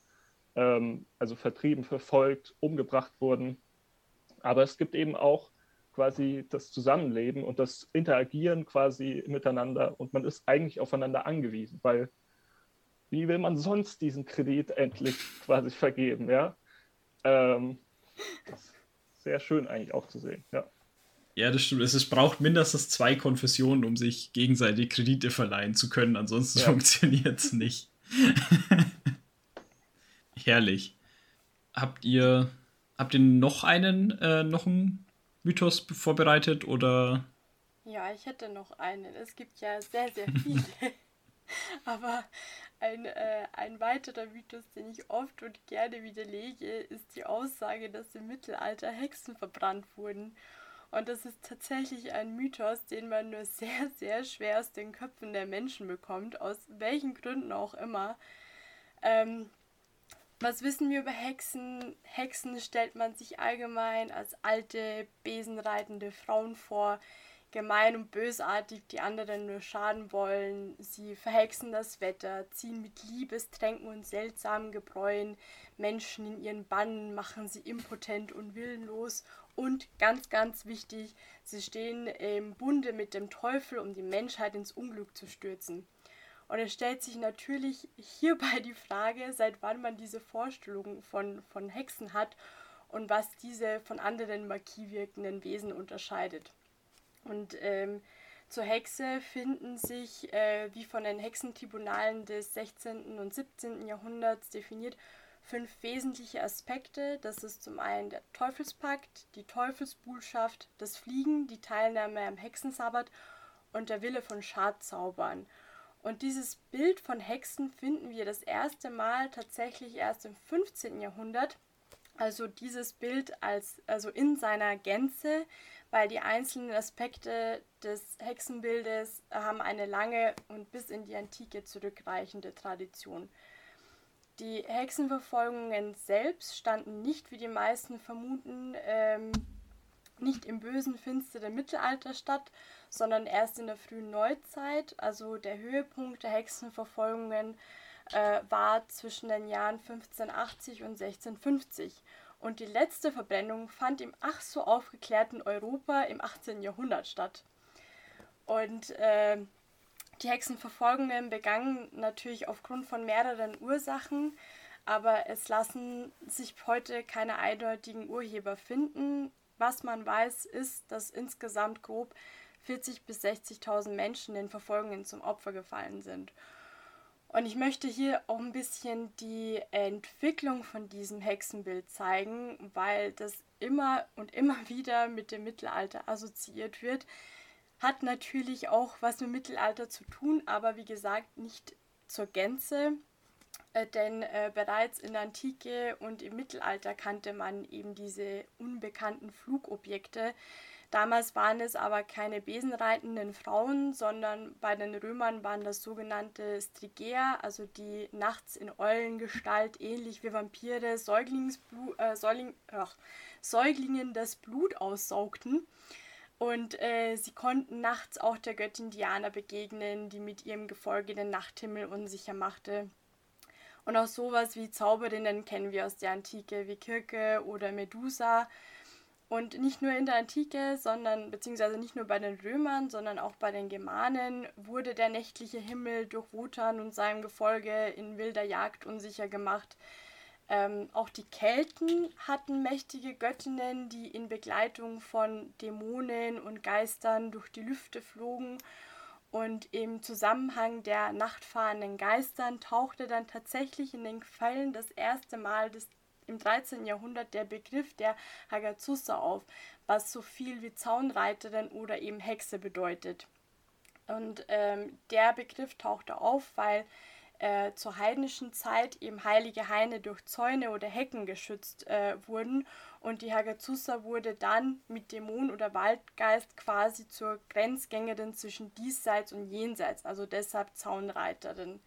S5: ähm, also vertrieben, verfolgt, umgebracht wurden. Aber es gibt eben auch quasi das Zusammenleben und das Interagieren quasi miteinander und man ist eigentlich aufeinander angewiesen, weil wie will man sonst diesen Kredit endlich quasi vergeben, ja? Ähm, sehr schön eigentlich auch zu sehen, ja.
S3: Ja, das stimmt. Es braucht mindestens zwei Konfessionen, um sich gegenseitig Kredite verleihen zu können. Ansonsten ja. funktioniert es nicht. Herrlich. Habt ihr, habt ihr noch einen, äh, noch einen Mythos vorbereitet oder?
S4: Ja, ich hätte noch einen. Es gibt ja sehr, sehr viele. Aber ein, äh, ein weiterer Mythos, den ich oft und gerne widerlege, ist die Aussage, dass im Mittelalter Hexen verbrannt wurden. Und das ist tatsächlich ein Mythos, den man nur sehr, sehr schwer aus den Köpfen der Menschen bekommt, aus welchen Gründen auch immer. Ähm, was wissen wir über Hexen? Hexen stellt man sich allgemein als alte, besenreitende Frauen vor, gemein und bösartig, die anderen nur schaden wollen. Sie verhexen das Wetter, ziehen mit Liebestränken und seltsamen Gebräuen Menschen in ihren Bann, machen sie impotent und willenlos. Und ganz, ganz wichtig, sie stehen im Bunde mit dem Teufel, um die Menschheit ins Unglück zu stürzen. Und es stellt sich natürlich hierbei die Frage, seit wann man diese Vorstellung von, von Hexen hat und was diese von anderen magiewirkenden Wesen unterscheidet. Und ähm, zur Hexe finden sich, äh, wie von den Hexentribunalen des 16. und 17. Jahrhunderts definiert, fünf wesentliche Aspekte. Das ist zum einen der Teufelspakt, die Teufelsbuhlschaft, das Fliegen, die Teilnahme am Hexensabbat und der Wille von Schadzaubern. Und dieses Bild von Hexen finden wir das erste Mal tatsächlich erst im 15. Jahrhundert. Also dieses Bild als also in seiner Gänze weil die einzelnen Aspekte des Hexenbildes haben eine lange und bis in die Antike zurückreichende Tradition. Die Hexenverfolgungen selbst standen nicht, wie die meisten vermuten, ähm, nicht im bösen, finsteren Mittelalter statt, sondern erst in der frühen Neuzeit. Also der Höhepunkt der Hexenverfolgungen äh, war zwischen den Jahren 1580 und 1650 und die letzte Verbrennung fand im ach so aufgeklärten Europa im 18. Jahrhundert statt. Und äh, die Hexenverfolgungen begannen natürlich aufgrund von mehreren Ursachen, aber es lassen sich heute keine eindeutigen Urheber finden. Was man weiß, ist, dass insgesamt grob 40.000 bis 60.000 Menschen den Verfolgungen zum Opfer gefallen sind. Und ich möchte hier auch ein bisschen die Entwicklung von diesem Hexenbild zeigen, weil das immer und immer wieder mit dem Mittelalter assoziiert wird. Hat natürlich auch was mit Mittelalter zu tun, aber wie gesagt nicht zur Gänze. Äh, denn äh, bereits in der Antike und im Mittelalter kannte man eben diese unbekannten Flugobjekte, Damals waren es aber keine besenreitenden Frauen, sondern bei den Römern waren das sogenannte Strigea, also die nachts in Eulengestalt ähnlich wie Vampire äh, Säugling ach, Säuglingen das Blut aussaugten. Und äh, sie konnten nachts auch der Göttin Diana begegnen, die mit ihrem Gefolge den Nachthimmel unsicher machte. Und auch sowas wie Zauberinnen kennen wir aus der Antike, wie Kirke oder Medusa. Und nicht nur in der Antike, sondern beziehungsweise nicht nur bei den Römern, sondern auch bei den Germanen wurde der nächtliche Himmel durch Wotan und seinem Gefolge in wilder Jagd unsicher gemacht. Ähm, auch die Kelten hatten mächtige Göttinnen, die in Begleitung von Dämonen und Geistern durch die Lüfte flogen. Und im Zusammenhang der nachtfahrenden Geistern tauchte dann tatsächlich in den Quellen das erste Mal des, im 13. Jahrhundert der Begriff der Hagazusa auf, was so viel wie Zaunreiterin oder eben Hexe bedeutet. Und ähm, der Begriff tauchte auf, weil äh, zur heidnischen Zeit eben heilige Haine durch Zäune oder Hecken geschützt äh, wurden und die Hagazusa wurde dann mit Dämon oder Waldgeist quasi zur Grenzgängerin zwischen diesseits und jenseits, also deshalb Zaunreiterin.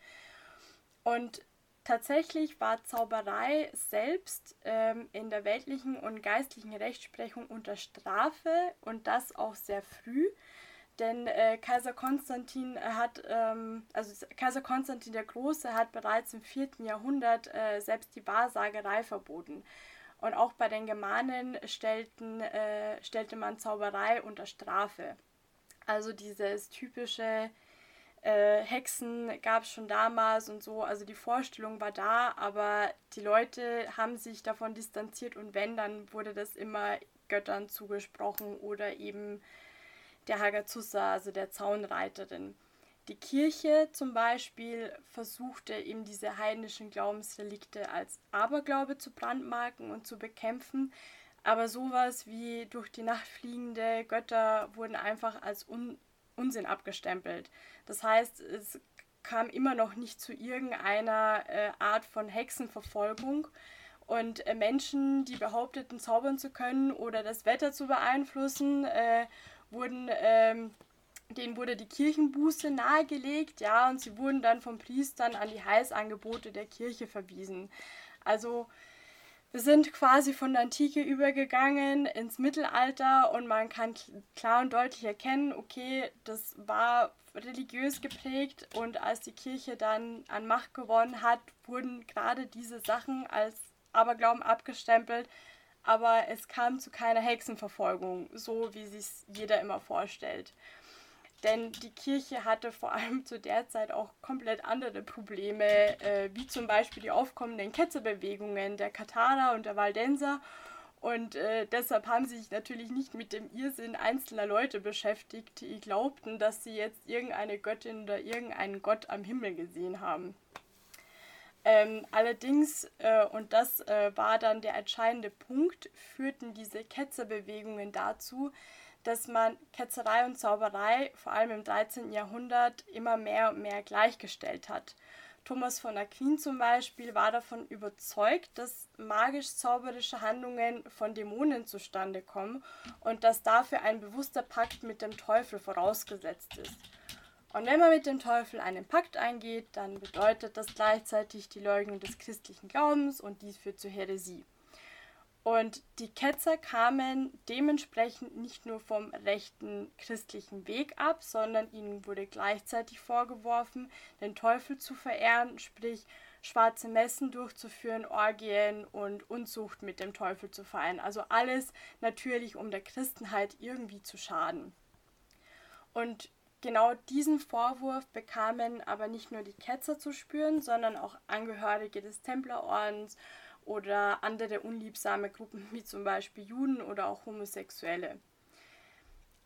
S4: Und tatsächlich war Zauberei selbst ähm, in der weltlichen und geistlichen Rechtsprechung unter Strafe und das auch sehr früh. Denn äh, Kaiser Konstantin hat, ähm, also Kaiser Konstantin der Große hat bereits im 4. Jahrhundert äh, selbst die Wahrsagerei verboten. Und auch bei den Germanen stellten, äh, stellte man Zauberei unter Strafe. Also dieses typische äh, Hexen gab es schon damals und so. Also die Vorstellung war da, aber die Leute haben sich davon distanziert und wenn, dann wurde das immer Göttern zugesprochen oder eben der Hagazusa, also der Zaunreiterin. Die Kirche zum Beispiel versuchte eben diese heidnischen Glaubensrelikte als Aberglaube zu brandmarken und zu bekämpfen, aber sowas wie durch die Nacht fliegende Götter wurden einfach als Un Unsinn abgestempelt. Das heißt, es kam immer noch nicht zu irgendeiner äh, Art von Hexenverfolgung. Und äh, Menschen, die behaupteten, zaubern zu können oder das Wetter zu beeinflussen, äh, wurden, ähm, denen wurde die Kirchenbuße nahegelegt, ja, und sie wurden dann von Priestern an die Heilsangebote der Kirche verwiesen. Also wir sind quasi von der Antike übergegangen ins Mittelalter und man kann klar und deutlich erkennen, okay, das war religiös geprägt und als die Kirche dann an Macht gewonnen hat, wurden gerade diese Sachen als Aberglauben abgestempelt, aber es kam zu keiner Hexenverfolgung, so wie sich jeder immer vorstellt. Denn die Kirche hatte vor allem zu der Zeit auch komplett andere Probleme, äh, wie zum Beispiel die aufkommenden Ketzerbewegungen der Katharer und der Waldenser. Und äh, deshalb haben sie sich natürlich nicht mit dem Irrsinn einzelner Leute beschäftigt, die glaubten, dass sie jetzt irgendeine Göttin oder irgendeinen Gott am Himmel gesehen haben. Ähm, allerdings, äh, und das äh, war dann der entscheidende Punkt, führten diese Ketzerbewegungen dazu, dass man Ketzerei und Zauberei vor allem im 13. Jahrhundert immer mehr und mehr gleichgestellt hat. Thomas von Aquin zum Beispiel war davon überzeugt, dass magisch-zauberische Handlungen von Dämonen zustande kommen und dass dafür ein bewusster Pakt mit dem Teufel vorausgesetzt ist. Und wenn man mit dem Teufel einen Pakt eingeht, dann bedeutet das gleichzeitig die Leugnung des christlichen Glaubens und dies führt zur Häresie. Und die Ketzer kamen dementsprechend nicht nur vom rechten christlichen Weg ab, sondern ihnen wurde gleichzeitig vorgeworfen, den Teufel zu verehren, sprich schwarze Messen durchzuführen, Orgien und Unzucht mit dem Teufel zu feiern. Also alles natürlich, um der Christenheit irgendwie zu schaden. Und Genau diesen Vorwurf bekamen aber nicht nur die Ketzer zu spüren, sondern auch Angehörige des Templerordens oder andere unliebsame Gruppen wie zum Beispiel Juden oder auch Homosexuelle.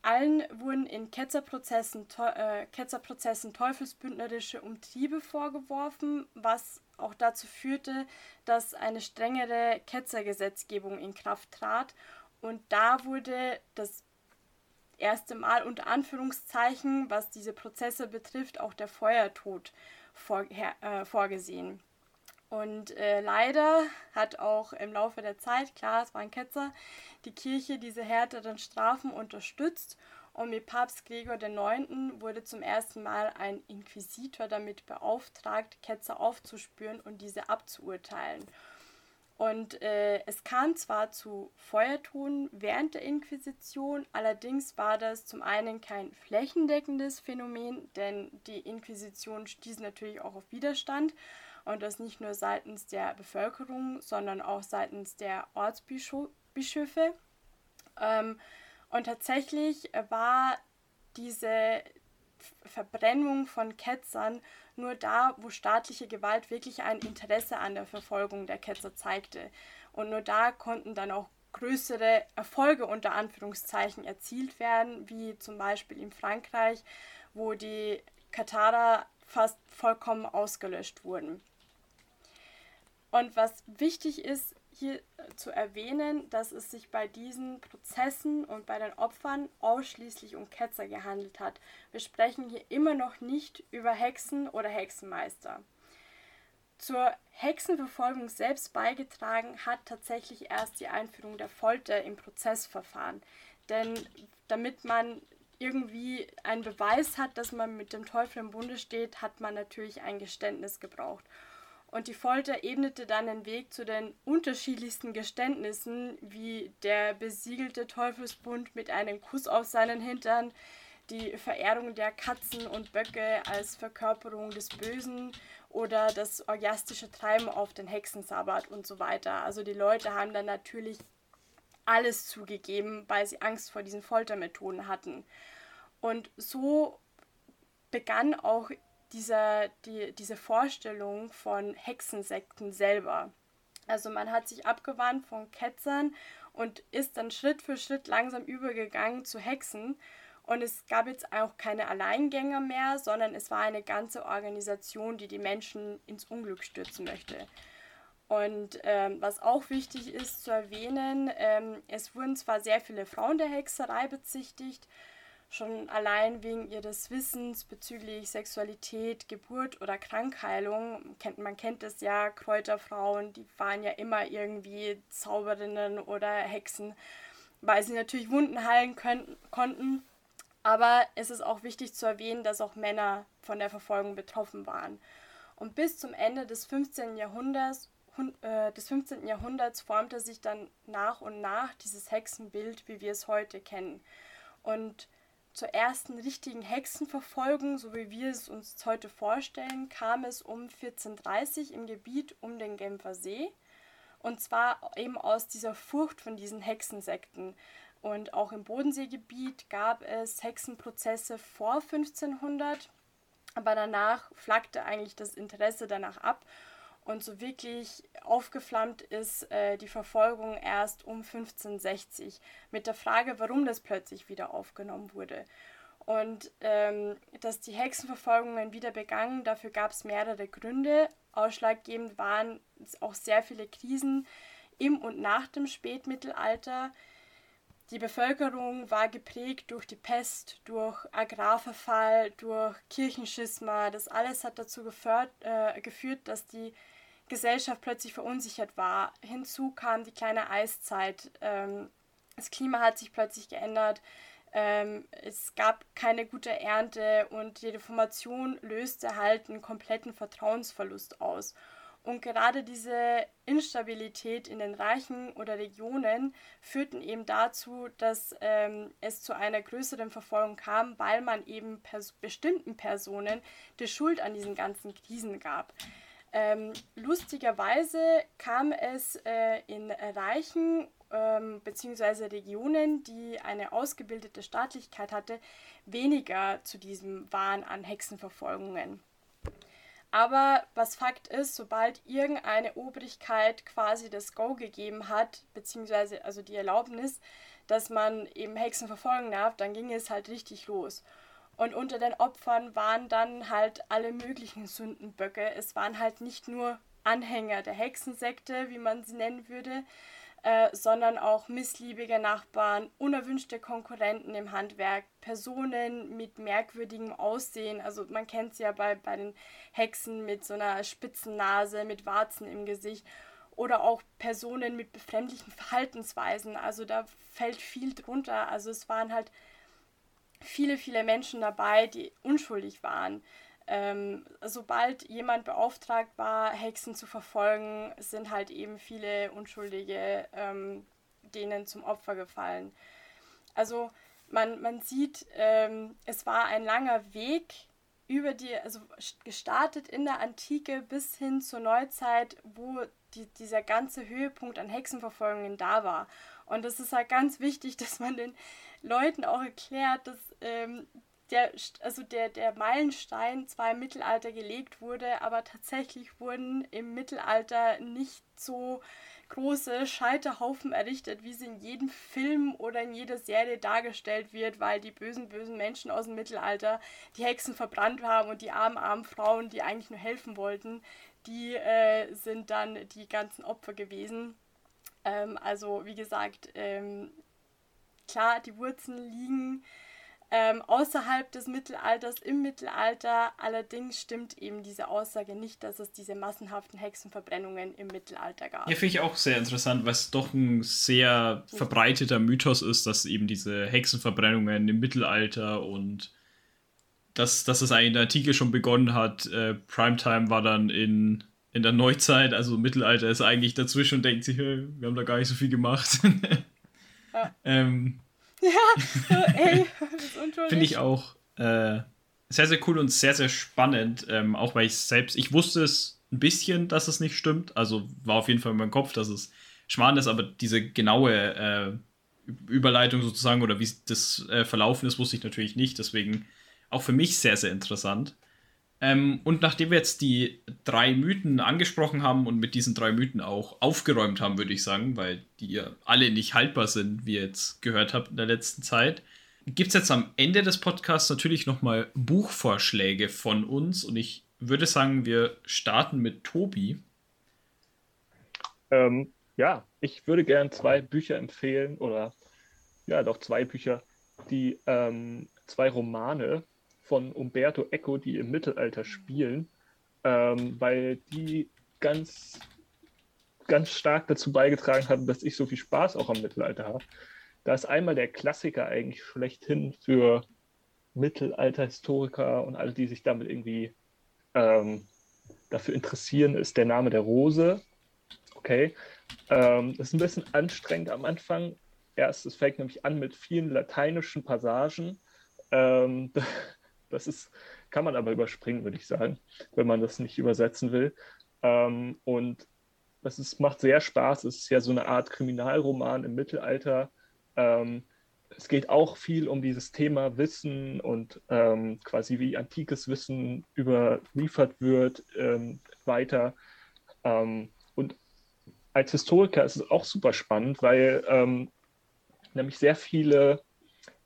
S4: Allen wurden in Ketzerprozessen, äh, Ketzerprozessen teufelsbündnerische Umtriebe vorgeworfen, was auch dazu führte, dass eine strengere Ketzergesetzgebung in Kraft trat. Und da wurde das erste Mal unter Anführungszeichen, was diese Prozesse betrifft, auch der Feuertod vor, äh, vorgesehen. Und äh, leider hat auch im Laufe der Zeit, klar, es war ein Ketzer, die Kirche diese härteren Strafen unterstützt und mit Papst Gregor IX. wurde zum ersten Mal ein Inquisitor damit beauftragt, Ketzer aufzuspüren und diese abzuurteilen. Und äh, es kam zwar zu Feuerton während der Inquisition, allerdings war das zum einen kein flächendeckendes Phänomen, denn die Inquisition stieß natürlich auch auf Widerstand und das nicht nur seitens der Bevölkerung, sondern auch seitens der Ortsbischöfe. Ähm, und tatsächlich war diese Verbrennung von Ketzern nur da, wo staatliche Gewalt wirklich ein Interesse an der Verfolgung der Ketzer zeigte. Und nur da konnten dann auch größere Erfolge unter Anführungszeichen erzielt werden, wie zum Beispiel in Frankreich, wo die Katharer fast vollkommen ausgelöscht wurden. Und was wichtig ist, hier zu erwähnen, dass es sich bei diesen Prozessen und bei den Opfern ausschließlich um Ketzer gehandelt hat. Wir sprechen hier immer noch nicht über Hexen oder Hexenmeister. Zur Hexenverfolgung selbst beigetragen hat tatsächlich erst die Einführung der Folter im Prozessverfahren. Denn damit man irgendwie einen Beweis hat, dass man mit dem Teufel im Bunde steht, hat man natürlich ein Geständnis gebraucht. Und die Folter ebnete dann den Weg zu den unterschiedlichsten Geständnissen, wie der besiegelte Teufelsbund mit einem Kuss auf seinen Hintern, die Verehrung der Katzen und Böcke als Verkörperung des Bösen oder das orgiastische Treiben auf den Hexensabbat und so weiter. Also die Leute haben dann natürlich alles zugegeben, weil sie Angst vor diesen Foltermethoden hatten. Und so begann auch dieser, die, diese Vorstellung von Hexensekten selber. Also man hat sich abgewandt von Ketzern und ist dann Schritt für Schritt langsam übergegangen zu Hexen. Und es gab jetzt auch keine Alleingänger mehr, sondern es war eine ganze Organisation, die die Menschen ins Unglück stürzen möchte. Und ähm, was auch wichtig ist zu erwähnen, ähm, es wurden zwar sehr viele Frauen der Hexerei bezichtigt, schon allein wegen ihres Wissens bezüglich Sexualität, Geburt oder Krankheilung. Man kennt es ja, Kräuterfrauen, die waren ja immer irgendwie Zauberinnen oder Hexen, weil sie natürlich Wunden heilen können, konnten. Aber es ist auch wichtig zu erwähnen, dass auch Männer von der Verfolgung betroffen waren. Und bis zum Ende des 15. Jahrhunderts, äh, des 15. Jahrhunderts formte sich dann nach und nach dieses Hexenbild, wie wir es heute kennen. Und zur ersten richtigen Hexenverfolgung, so wie wir es uns heute vorstellen, kam es um 1430 im Gebiet um den Genfer See. Und zwar eben aus dieser Furcht von diesen Hexensekten. Und auch im Bodenseegebiet gab es Hexenprozesse vor 1500, aber danach flackte eigentlich das Interesse danach ab und so wirklich aufgeflammt ist äh, die Verfolgung erst um 1560 mit der Frage, warum das plötzlich wieder aufgenommen wurde. Und ähm, dass die Hexenverfolgungen wieder begangen, dafür gab es mehrere Gründe. Ausschlaggebend waren auch sehr viele Krisen im und nach dem Spätmittelalter. Die Bevölkerung war geprägt durch die Pest, durch Agrarverfall, durch Kirchenschisma. Das alles hat dazu geführt, äh, geführt dass die Gesellschaft plötzlich verunsichert war. Hinzu kam die kleine Eiszeit. Ähm, das Klima hat sich plötzlich geändert. Ähm, es gab keine gute Ernte und die Reformation löste halt einen kompletten Vertrauensverlust aus. Und gerade diese Instabilität in den Reichen oder Regionen führten eben dazu, dass ähm, es zu einer größeren Verfolgung kam, weil man eben pers bestimmten Personen die Schuld an diesen ganzen Krisen gab. Ähm, lustigerweise kam es äh, in reichen ähm, bzw. Regionen, die eine ausgebildete Staatlichkeit hatte, weniger zu diesem Wahn an Hexenverfolgungen. Aber was Fakt ist, sobald irgendeine Obrigkeit quasi das Go gegeben hat, beziehungsweise also die Erlaubnis, dass man eben Hexen verfolgen darf, dann ging es halt richtig los. Und unter den Opfern waren dann halt alle möglichen Sündenböcke. Es waren halt nicht nur Anhänger der Hexensekte, wie man sie nennen würde, äh, sondern auch missliebige Nachbarn, unerwünschte Konkurrenten im Handwerk, Personen mit merkwürdigem Aussehen. Also man kennt es ja bei, bei den Hexen mit so einer spitzen Nase, mit Warzen im Gesicht. Oder auch Personen mit befremdlichen Verhaltensweisen. Also da fällt viel drunter. Also es waren halt viele, viele Menschen dabei, die unschuldig waren. Ähm, sobald jemand beauftragt war, Hexen zu verfolgen, sind halt eben viele Unschuldige ähm, denen zum Opfer gefallen. Also man, man sieht, ähm, es war ein langer Weg über die, also gestartet in der Antike bis hin zur Neuzeit, wo die, dieser ganze Höhepunkt an Hexenverfolgungen da war. Und es ist halt ganz wichtig, dass man den Leuten auch erklärt, dass ähm, der, also der, der Meilenstein zwar im Mittelalter gelegt wurde, aber tatsächlich wurden im Mittelalter nicht so große Scheiterhaufen errichtet, wie sie in jedem Film oder in jeder Serie dargestellt wird, weil die bösen, bösen Menschen aus dem Mittelalter die Hexen verbrannt haben und die armen, armen Frauen, die eigentlich nur helfen wollten, die äh, sind dann die ganzen Opfer gewesen. Ähm, also wie gesagt, ähm, klar, die Wurzeln liegen ähm, außerhalb des Mittelalters, im Mittelalter. Allerdings stimmt eben diese Aussage nicht, dass es diese massenhaften Hexenverbrennungen im Mittelalter gab.
S3: Ja, finde ich auch sehr interessant, weil es doch ein sehr verbreiteter Mythos ist, dass eben diese Hexenverbrennungen im Mittelalter und dass, dass es eigentlich in der Antike schon begonnen hat. Äh, Primetime war dann in, in der Neuzeit, also Mittelalter ist eigentlich dazwischen und denkt sich, hey, wir haben da gar nicht so viel gemacht. ja. ähm, ja, so, ey, Finde ich auch äh, sehr, sehr cool und sehr, sehr spannend. Ähm, auch weil ich selbst, ich wusste es ein bisschen, dass es nicht stimmt. Also war auf jeden Fall in meinem Kopf, dass es Schmarrn ist, aber diese genaue äh, Überleitung sozusagen oder wie das äh, verlaufen ist, wusste ich natürlich nicht. Deswegen auch für mich sehr, sehr interessant. Ähm, und nachdem wir jetzt die drei Mythen angesprochen haben und mit diesen drei Mythen auch aufgeräumt haben, würde ich sagen, weil die ja alle nicht haltbar sind, wie ihr jetzt gehört habt in der letzten Zeit, gibt es jetzt am Ende des Podcasts natürlich nochmal Buchvorschläge von uns. Und ich würde sagen, wir starten mit Tobi.
S5: Ähm, ja, ich würde gerne zwei Bücher empfehlen oder ja, doch zwei Bücher, die ähm, zwei Romane von Umberto Eco, die im Mittelalter spielen, ähm, weil die ganz, ganz stark dazu beigetragen haben, dass ich so viel Spaß auch am Mittelalter habe. Da ist einmal der Klassiker eigentlich schlechthin für Mittelalterhistoriker und alle, die sich damit irgendwie ähm, dafür interessieren, ist der Name der Rose. Okay. Ähm, das ist ein bisschen anstrengend am Anfang. Erst, es fängt nämlich an mit vielen lateinischen Passagen. Ähm, Das ist, kann man aber überspringen, würde ich sagen, wenn man das nicht übersetzen will. Ähm, und das ist, macht sehr Spaß. Es ist ja so eine Art Kriminalroman im Mittelalter. Ähm, es geht auch viel um dieses Thema Wissen und ähm, quasi wie antikes Wissen überliefert wird ähm, weiter. Ähm, und als Historiker ist es auch super spannend, weil ähm, nämlich sehr viele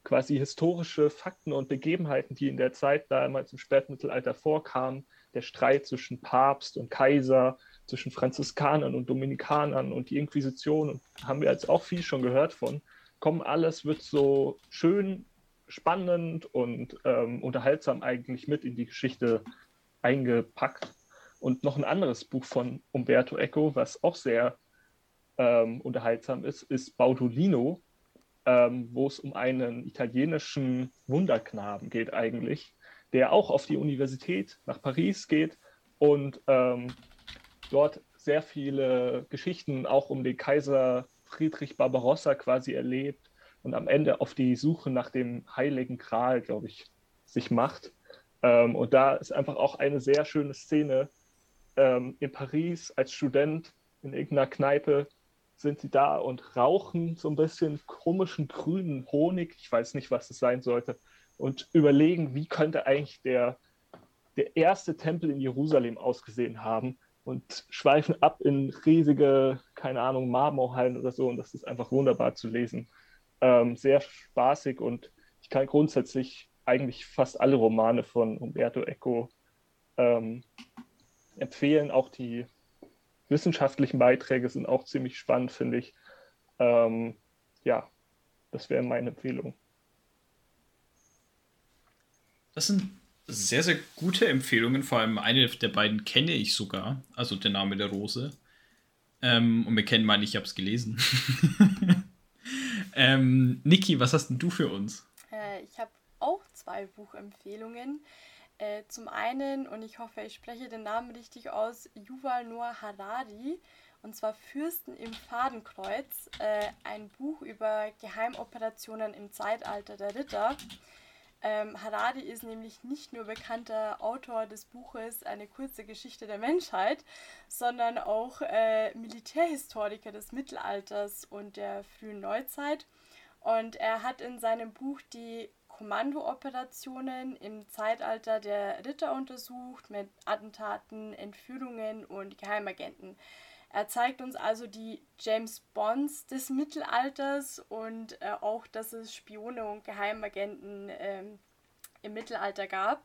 S5: quasi historische Fakten und Begebenheiten, die in der Zeit damals im Spätmittelalter vorkamen, der Streit zwischen Papst und Kaiser, zwischen Franziskanern und Dominikanern und die Inquisition, haben wir jetzt auch viel schon gehört von, kommen alles, wird so schön, spannend und ähm, unterhaltsam eigentlich mit in die Geschichte eingepackt. Und noch ein anderes Buch von Umberto Eco, was auch sehr ähm, unterhaltsam ist, ist Baudolino, ähm, wo es um einen italienischen Wunderknaben geht eigentlich, der auch auf die Universität nach Paris geht und ähm, dort sehr viele Geschichten auch um den Kaiser Friedrich Barbarossa quasi erlebt und am Ende auf die Suche nach dem Heiligen Gral, glaube ich, sich macht. Ähm, und da ist einfach auch eine sehr schöne Szene ähm, in Paris als Student in irgendeiner Kneipe sind sie da und rauchen so ein bisschen komischen grünen Honig, ich weiß nicht, was es sein sollte, und überlegen, wie könnte eigentlich der, der erste Tempel in Jerusalem ausgesehen haben und schweifen ab in riesige, keine Ahnung, Marmorhallen oder so und das ist einfach wunderbar zu lesen. Ähm, sehr spaßig und ich kann grundsätzlich eigentlich fast alle Romane von Umberto Eco ähm, empfehlen, auch die wissenschaftlichen Beiträge sind auch ziemlich spannend, finde ich. Ähm, ja, das wäre meine Empfehlung.
S3: Das sind sehr, sehr gute Empfehlungen. Vor allem eine der beiden kenne ich sogar, also der Name der Rose. Ähm, und wir kennen meine, ich habe es gelesen. ähm, Niki, was hast denn du für uns?
S4: Äh, ich habe auch zwei Buchempfehlungen. Äh, zum einen, und ich hoffe, ich spreche den Namen richtig aus, Yuval Noah Harari, und zwar Fürsten im Fadenkreuz, äh, ein Buch über Geheimoperationen im Zeitalter der Ritter. Ähm, Harari ist nämlich nicht nur bekannter Autor des Buches Eine kurze Geschichte der Menschheit, sondern auch äh, Militärhistoriker des Mittelalters und der frühen Neuzeit. Und er hat in seinem Buch die Kommandooperationen im Zeitalter der Ritter untersucht mit Attentaten, Entführungen und Geheimagenten. Er zeigt uns also die James Bonds des Mittelalters und äh, auch, dass es Spione und Geheimagenten ähm, im Mittelalter gab.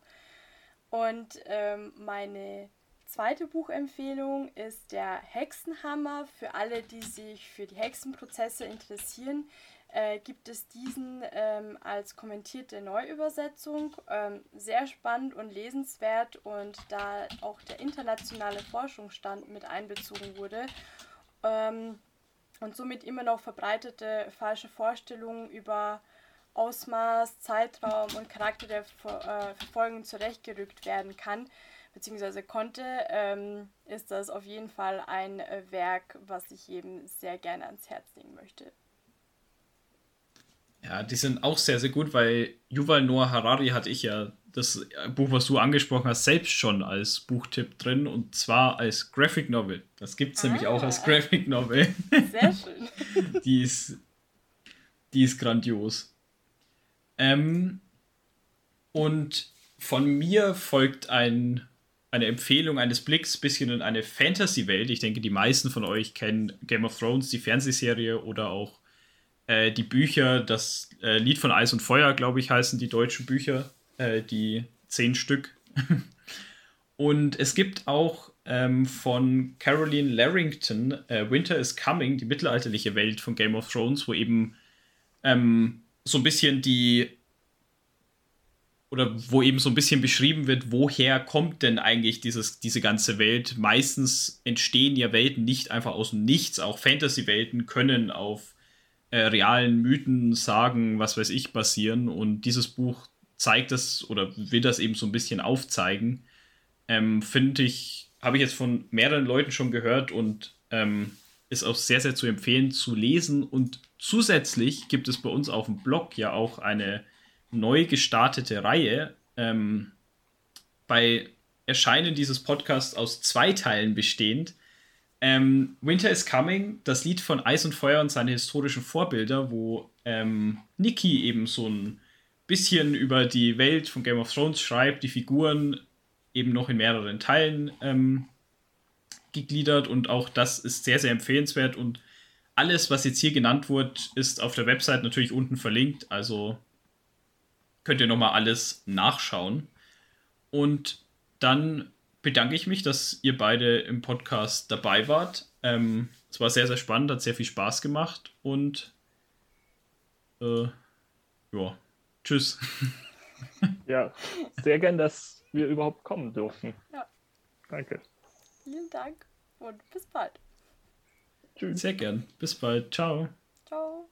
S4: Und ähm, meine zweite Buchempfehlung ist der Hexenhammer. Für alle, die sich für die Hexenprozesse interessieren, äh, gibt es diesen ähm, als kommentierte Neuübersetzung. Ähm, sehr spannend und lesenswert und da auch der internationale Forschungsstand mit einbezogen wurde. Ähm, und somit immer noch verbreitete falsche Vorstellungen über Ausmaß, Zeitraum und Charakter der Ver äh, Verfolgung zurechtgerückt werden kann beziehungsweise konnte, ähm, ist das auf jeden Fall ein äh, Werk, was ich jedem sehr gerne ans Herz legen möchte.
S3: Ja, die sind auch sehr, sehr gut, weil Yuval Noah Harari hatte ich ja das Buch, was du angesprochen hast, selbst schon als Buchtipp drin und zwar als Graphic Novel. Das gibt es ah, nämlich auch als Graphic Novel. Sehr schön. die, ist, die ist grandios. Ähm, und von mir folgt ein eine Empfehlung eines Blicks bisschen in eine Fantasy-Welt. Ich denke, die meisten von euch kennen Game of Thrones, die Fernsehserie oder auch äh, die Bücher. Das äh, Lied von Eis und Feuer, glaube ich, heißen die deutschen Bücher, äh, die zehn Stück. und es gibt auch ähm, von Caroline Larrington äh, Winter is Coming, die mittelalterliche Welt von Game of Thrones, wo eben ähm, so ein bisschen die oder wo eben so ein bisschen beschrieben wird, woher kommt denn eigentlich dieses, diese ganze Welt. Meistens entstehen ja Welten nicht einfach aus dem Nichts. Auch Fantasy-Welten können auf äh, realen Mythen, Sagen, was weiß ich, basieren. Und dieses Buch zeigt das oder will das eben so ein bisschen aufzeigen. Ähm, Finde ich, habe ich jetzt von mehreren Leuten schon gehört und ähm, ist auch sehr, sehr zu empfehlen zu lesen. Und zusätzlich gibt es bei uns auf dem Blog ja auch eine neu gestartete Reihe. Ähm, bei Erscheinen dieses Podcasts aus zwei Teilen bestehend. Ähm, Winter is Coming, das Lied von Eis und Feuer und seine historischen Vorbilder, wo ähm, Nikki eben so ein bisschen über die Welt von Game of Thrones schreibt, die Figuren eben noch in mehreren Teilen ähm, gegliedert und auch das ist sehr, sehr empfehlenswert und alles, was jetzt hier genannt wird, ist auf der Website natürlich unten verlinkt, also könnt ihr nochmal alles nachschauen. Und dann bedanke ich mich, dass ihr beide im Podcast dabei wart. Ähm, es war sehr, sehr spannend, hat sehr viel Spaß gemacht und äh, ja, tschüss.
S5: Ja, sehr gern, dass wir überhaupt kommen durften. Ja. Danke.
S4: Vielen Dank und bis bald.
S3: Tschüss. Sehr gern. Bis bald. Ciao. Ciao.